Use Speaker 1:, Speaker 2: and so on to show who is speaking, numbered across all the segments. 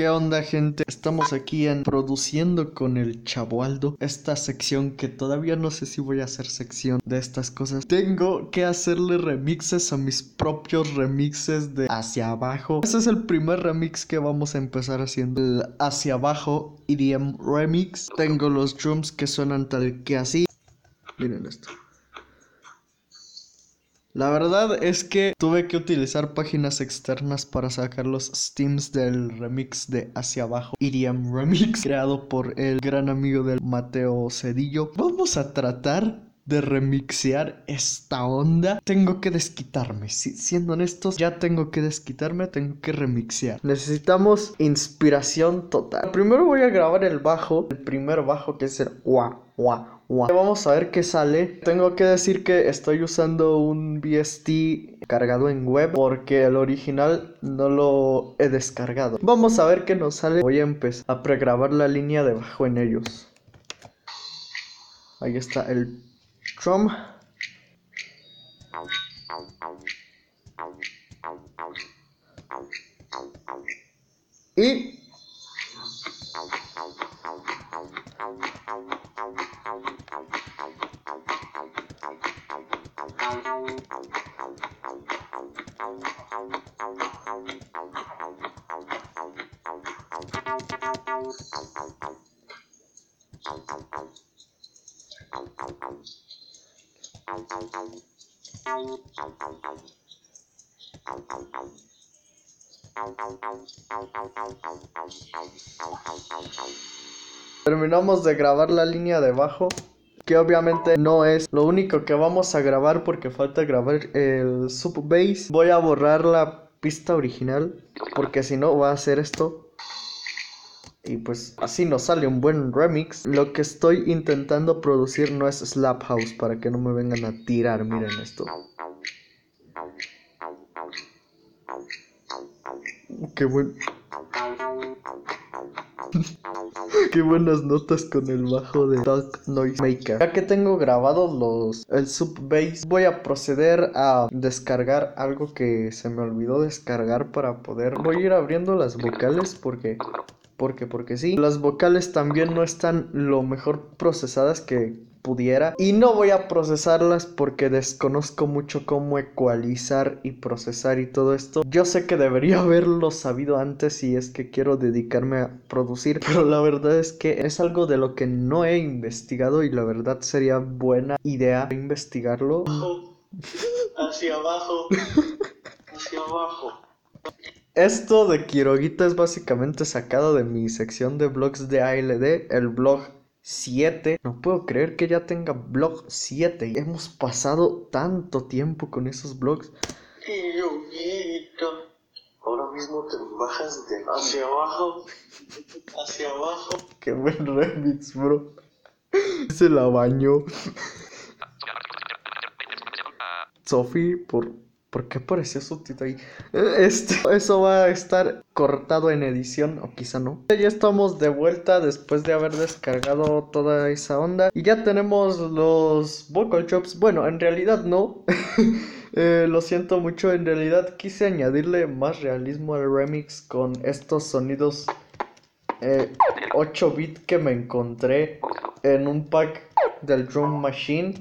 Speaker 1: ¿Qué onda gente? Estamos aquí en Produciendo con el Chabualdo Esta sección que todavía no sé si voy a hacer sección de estas cosas. Tengo que hacerle remixes a mis propios remixes de Hacia Abajo. Ese es el primer remix que vamos a empezar haciendo El Hacia Abajo EDM Remix. Tengo los drums que suenan tal que así. Miren esto la verdad es que tuve que utilizar páginas externas para sacar los steams del remix de Hacia Abajo, EDM Remix, creado por el gran amigo del Mateo Cedillo. Vamos a tratar de remixear esta onda, tengo que desquitarme. siendo honestos, ya tengo que desquitarme, tengo que remixear. Necesitamos inspiración total. Primero voy a grabar el bajo, el primer bajo que es el wah, wah, Vamos a ver qué sale. Tengo que decir que estoy usando un VST cargado en web porque el original no lo he descargado. Vamos a ver qué nos sale. Voy a empezar a pregrabar la línea de bajo en ellos. Ahí está el drum. Y Terminamos de grabar la línea de bajo que obviamente no es lo único que vamos a grabar porque falta grabar el sub bass. Voy a borrar la pista original porque si no va a hacer esto. Y pues así nos sale un buen remix. Lo que estoy intentando producir no es Slap House para que no me vengan a tirar. Miren esto. Qué buen. Qué buenas notas con el bajo de Talk Noise Maker. Ya que tengo grabados los el sub bass, voy a proceder a descargar algo que se me olvidó descargar para poder. Voy a ir abriendo las vocales porque porque porque sí. Las vocales también no están lo mejor procesadas que pudiera. Y no voy a procesarlas porque desconozco mucho cómo ecualizar y procesar y todo esto. Yo sé que debería haberlo sabido antes si es que quiero dedicarme a producir. Pero la verdad es que es algo de lo que no he investigado y la verdad sería buena idea investigarlo.
Speaker 2: Hacia abajo. Hacia abajo.
Speaker 1: Esto de Quiroguita es básicamente sacado de mi sección de blogs de ALD, el blog 7. No puedo creer que ya tenga blog 7. Hemos pasado tanto tiempo con esos blogs.
Speaker 2: Quiroguita. Ahora mismo te bajas de hacia abajo. Hacia abajo.
Speaker 1: Qué buen remix, bro. Se la bañó. Sophie, por ¿Por qué apareció su título ahí? Este, eso va a estar cortado en edición, o quizá no. Ya estamos de vuelta después de haber descargado toda esa onda. Y ya tenemos los vocal chops. Bueno, en realidad no. Eh, lo siento mucho, en realidad quise añadirle más realismo al remix con estos sonidos 8 eh, bit que me encontré en un pack del Drum Machine.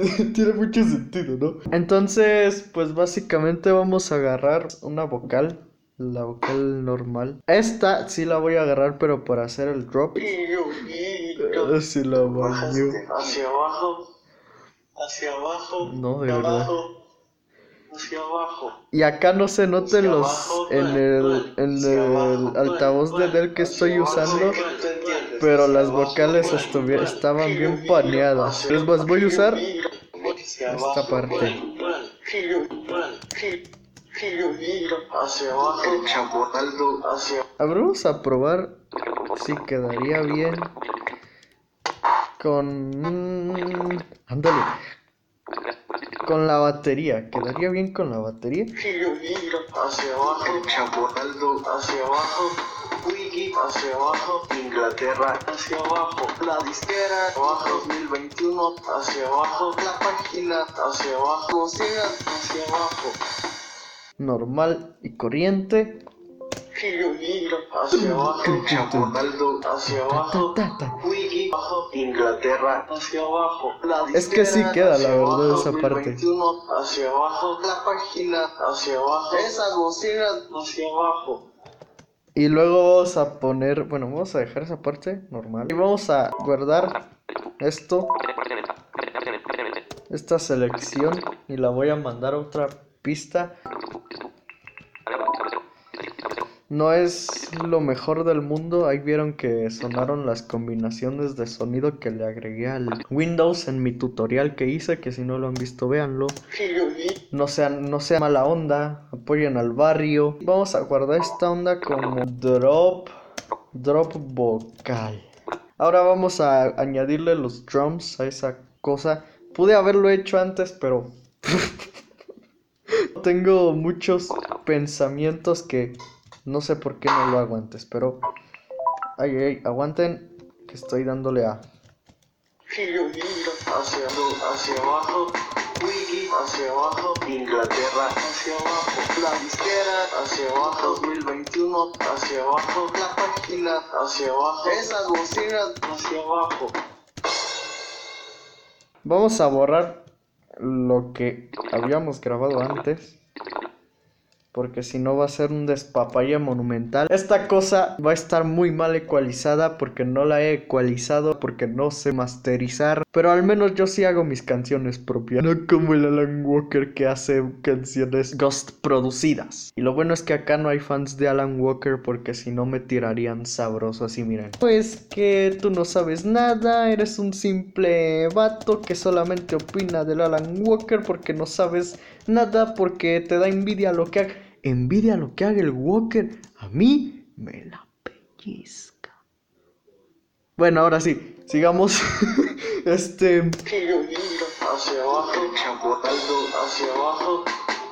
Speaker 1: Tiene mucho sentido, ¿no? Entonces, pues básicamente vamos a agarrar una vocal. La vocal normal. Esta sí la voy a agarrar, pero para hacer el drop.
Speaker 2: Así la Hacia abajo. Hacia abajo.
Speaker 1: No, de verdad.
Speaker 2: Hacia abajo.
Speaker 1: Y acá no se noten los. en el, en el altavoz de Dell que estoy usando pero las vocales estaban bien paneadas. Es voy a usar esta parte. Vamos a probar si quedaría bien con... Ándale. Con la batería. ¿Quedaría bien con la batería?
Speaker 2: Hacia abajo. Hacia abajo. Wiki hacia abajo, Inglaterra hacia abajo, la disquera abajo 2021 hacia abajo, la página hacia abajo, bocina hacia abajo,
Speaker 1: Normal y corriente.
Speaker 2: Hacia abajo, hacia abajo, Wiki abajo, Inglaterra hacia abajo, la
Speaker 1: Es que sí
Speaker 2: disquera
Speaker 1: queda, la verdad,
Speaker 2: abajo,
Speaker 1: esa parte.
Speaker 2: 2021 hacia abajo, la página hacia abajo, esas bocinas hacia abajo.
Speaker 1: Y luego vamos a poner, bueno, vamos a dejar esa parte normal. Y vamos a guardar esto, esta selección, y la voy a mandar a otra pista. No es lo mejor del mundo. Ahí vieron que sonaron las combinaciones de sonido que le agregué al Windows en mi tutorial que hice, que si no lo han visto, véanlo. No sean, no sea mala onda, apoyen al barrio. Vamos a guardar esta onda como drop, drop vocal. Ahora vamos a añadirle los drums a esa cosa. Pude haberlo hecho antes, pero tengo muchos pensamientos que no sé por qué no lo hago antes, pero ay, ay, aguanten que estoy dándole a
Speaker 2: hacia abajo, Wiki hacia abajo, Inglaterra hacia abajo, la disquera hacia abajo, 2021 hacia abajo, la página hacia abajo, esas bocinas hacia abajo.
Speaker 1: Vamos a borrar lo que habíamos grabado antes. Porque si no va a ser un despapalle monumental. Esta cosa va a estar muy mal ecualizada porque no la he ecualizado, porque no sé masterizar. Pero al menos yo sí hago mis canciones propias. No como el Alan Walker que hace canciones ghost producidas. Y lo bueno es que acá no hay fans de Alan Walker porque si no me tirarían sabroso así, miren. Pues que tú no sabes nada, eres un simple vato que solamente opina del Alan Walker porque no sabes nada porque te da envidia lo que haga. Envidia lo que haga el Walker. A mí me la pellizca. Bueno, ahora sí, sigamos. este.
Speaker 2: hacia abajo, Ronaldo hacia abajo,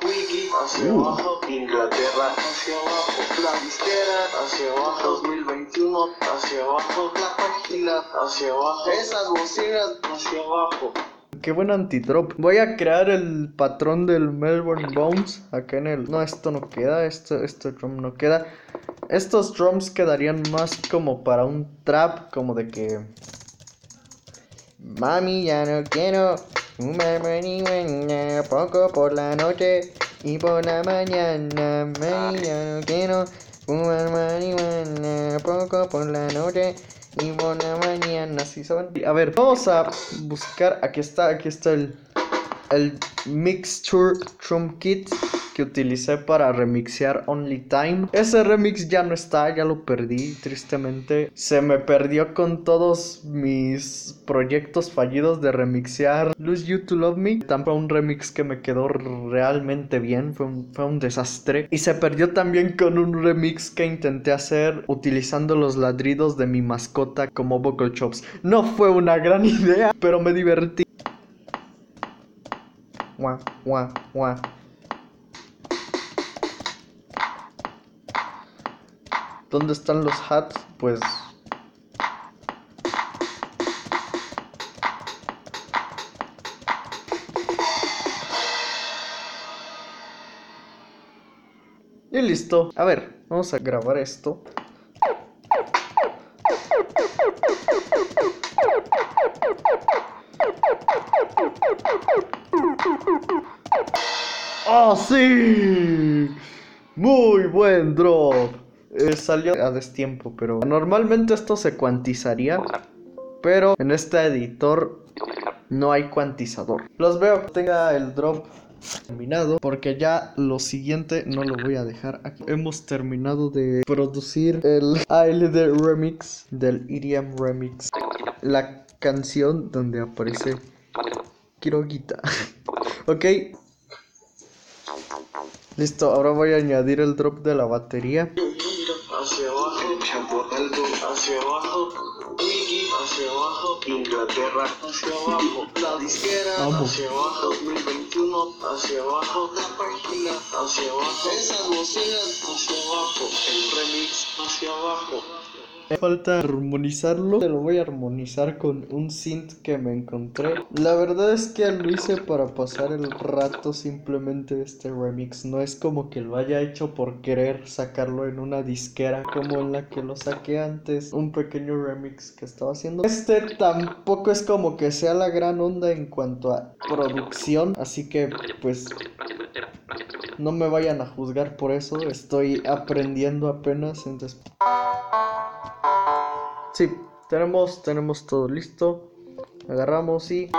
Speaker 2: Wiki hacia
Speaker 1: Uh.
Speaker 2: abajo, Inglaterra hacia abajo, la disquera hacia abajo, 2021 hacia abajo, la página hacia abajo, esas bocinas hacia abajo.
Speaker 1: Qué buen antidrop. Voy a crear el patrón del Melbourne Bones acá en el. No, esto no queda. Este, este drum no queda. Estos drums quedarían más como para un trap, como de que. Mami, ya no quiero marihuana poco por la noche y por la mañana. Mami, ya no quiero fumar marihuana poco por la noche y la mañana. ¿Sí saben? A ver, vamos a buscar. Aquí está, aquí está el, el Mixture Drum Kit que utilicé para remixear Only Time. Ese remix ya no está, ya lo perdí, tristemente. Se me perdió con todos mis proyectos fallidos de remixear Lose You to Love Me. Tampoco un remix que me quedó realmente bien, fue un, desastre. Y se perdió también con un remix que intenté hacer utilizando los ladridos de mi mascota como vocal chops. No fue una gran idea, pero me divertí. Guau, guau, guau. ¿Dónde están los hats? Pues Y listo. A ver, vamos a grabar esto. ¡Oh, sí! Muy buen drop. Eh, salió a destiempo, pero normalmente esto se cuantizaría. Pero en este editor no hay cuantizador. Los veo que tenga el drop terminado porque ya lo siguiente no lo voy a dejar aquí. Hemos terminado de producir el ALD remix del EDM remix. La canción donde aparece Kiroguita. ok. Listo, ahora voy a añadir el drop de la batería.
Speaker 2: Hacia abajo, Inglaterra hacia abajo, la disquera
Speaker 1: Vamos.
Speaker 2: hacia abajo, 2021 hacia abajo, la página hacia abajo, esas bocinas hacia abajo, el remix hacia abajo.
Speaker 1: Falta armonizarlo. Te lo voy a armonizar con un synth que me encontré. La verdad es que lo hice para pasar el rato simplemente este remix. No es como que lo haya hecho por querer sacarlo en una disquera como en la que lo saqué antes. Un pequeño remix que estaba haciendo. Este tampoco es como que sea la gran onda en cuanto a producción. Así que pues no me vayan a juzgar por eso. Estoy aprendiendo apenas. Entonces... Sí, tenemos, tenemos todo listo. Agarramos y...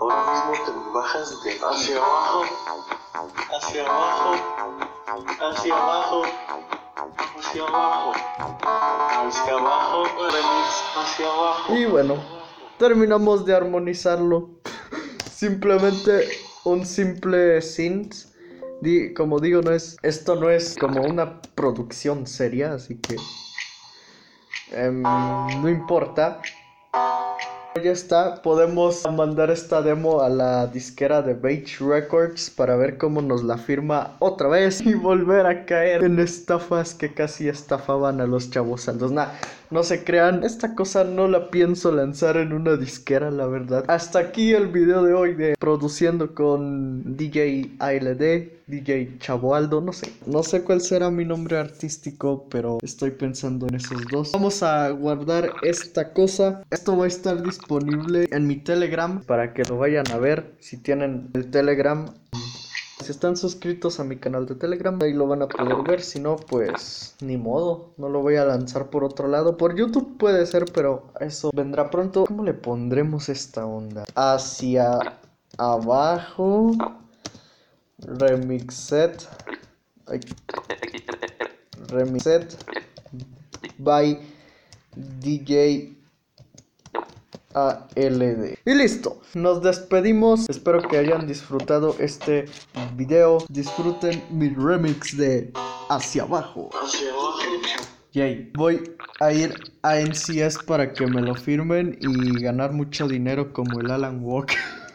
Speaker 2: Ahora mismo te bajas de hacia abajo, hacia abajo, hacia abajo, hacia abajo, hacia abajo, hacia abajo.
Speaker 1: Y bueno, terminamos de armonizarlo. Simplemente un simple synth. Como digo, no es, esto no es como una producción seria, así que em, no importa. Ya está, podemos mandar esta demo a la disquera de Beige Records para ver cómo nos la firma otra vez y volver a caer en estafas que casi estafaban a los chavos saldos. Nah, no se crean, esta cosa no la pienso lanzar en una disquera, la verdad. Hasta aquí el video de hoy de produciendo con DJ ALD, DJ Chavoaldo, no sé. No sé cuál será mi nombre artístico, pero estoy pensando en esos dos. Vamos a guardar esta cosa. Esto va a estar disponible en mi Telegram para que lo vayan a ver. Si tienen el Telegram, si están suscritos a mi canal de Telegram, ahí lo van a poder ver. Si no, pues ni modo. No lo voy a lanzar por otro lado. Por YouTube puede ser, pero eso vendrá pronto. ¿Cómo le pondremos esta onda? Hacia abajo. Remixet. Remixet. By DJ ALD. Y listo, nos despedimos. Espero que hayan disfrutado este video. Disfruten mi remix de Hacia Abajo.
Speaker 2: Hacia
Speaker 1: Yay. Voy a ir a NCS para que me lo firmen y ganar mucho dinero como el Alan Walker.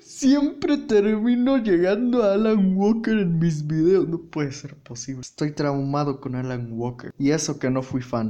Speaker 1: Siempre termino llegando a Alan Walker en mis videos. No puede ser posible. Estoy traumado con Alan Walker. Y eso que no fui fan.